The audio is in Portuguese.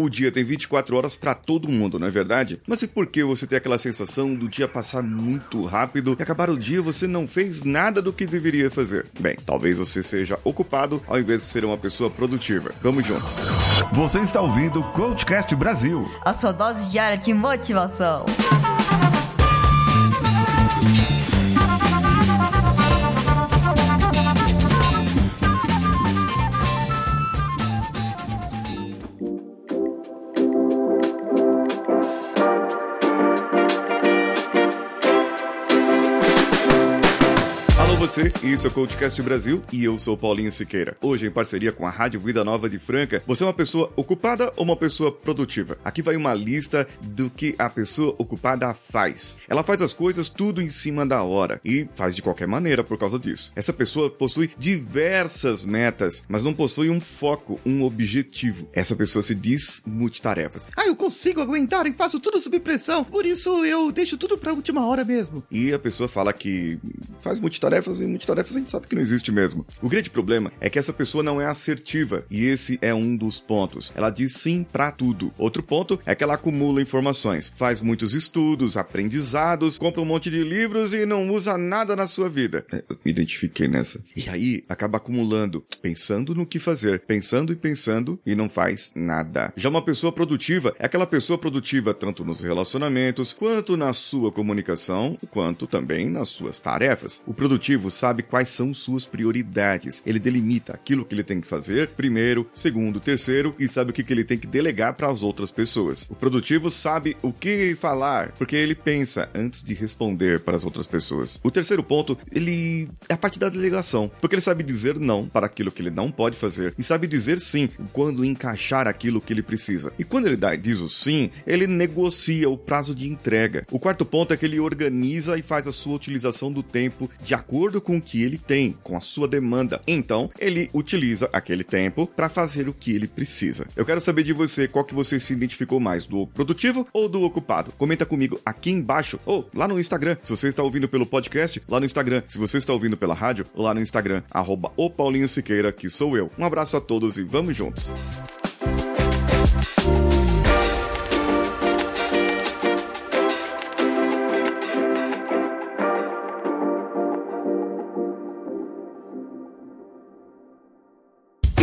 O dia tem 24 horas para todo mundo, não é verdade? Mas e por que você tem aquela sensação do dia passar muito rápido e acabar o dia você não fez nada do que deveria fazer? Bem, talvez você seja ocupado ao invés de ser uma pessoa produtiva. Vamos juntos. Você está ouvindo o Coachcast Brasil. A sua dose diária de motivação. Você, isso é o Coachcast Brasil e eu sou Paulinho Siqueira. Hoje, em parceria com a Rádio Vida Nova de Franca, você é uma pessoa ocupada ou uma pessoa produtiva? Aqui vai uma lista do que a pessoa ocupada faz. Ela faz as coisas tudo em cima da hora e faz de qualquer maneira por causa disso. Essa pessoa possui diversas metas, mas não possui um foco, um objetivo. Essa pessoa se diz multitarefas. Ah, eu consigo aguentar e faço tudo sob pressão, por isso eu deixo tudo pra última hora mesmo. E a pessoa fala que faz multitarefas e multitarefas a gente sabe que não existe mesmo. O grande problema é que essa pessoa não é assertiva e esse é um dos pontos. Ela diz sim para tudo. Outro ponto é que ela acumula informações, faz muitos estudos, aprendizados, compra um monte de livros e não usa nada na sua vida. É, eu me identifiquei nessa. E aí acaba acumulando, pensando no que fazer, pensando e pensando e não faz nada. Já uma pessoa produtiva é aquela pessoa produtiva tanto nos relacionamentos, quanto na sua comunicação, quanto também nas suas tarefas. O produtivo sabe quais são suas prioridades. Ele delimita aquilo que ele tem que fazer primeiro, segundo, terceiro e sabe o que, que ele tem que delegar para as outras pessoas. O produtivo sabe o que falar porque ele pensa antes de responder para as outras pessoas. O terceiro ponto, ele é a parte da delegação, porque ele sabe dizer não para aquilo que ele não pode fazer e sabe dizer sim quando encaixar aquilo que ele precisa. E quando ele dá, diz o sim, ele negocia o prazo de entrega. O quarto ponto é que ele organiza e faz a sua utilização do tempo de acordo acordo com o que ele tem, com a sua demanda. Então, ele utiliza aquele tempo para fazer o que ele precisa. Eu quero saber de você qual que você se identificou mais, do produtivo ou do ocupado? Comenta comigo aqui embaixo ou lá no Instagram. Se você está ouvindo pelo podcast, lá no Instagram. Se você está ouvindo pela rádio, lá no Instagram, arroba o Paulinho Siqueira, que sou eu. Um abraço a todos e vamos juntos.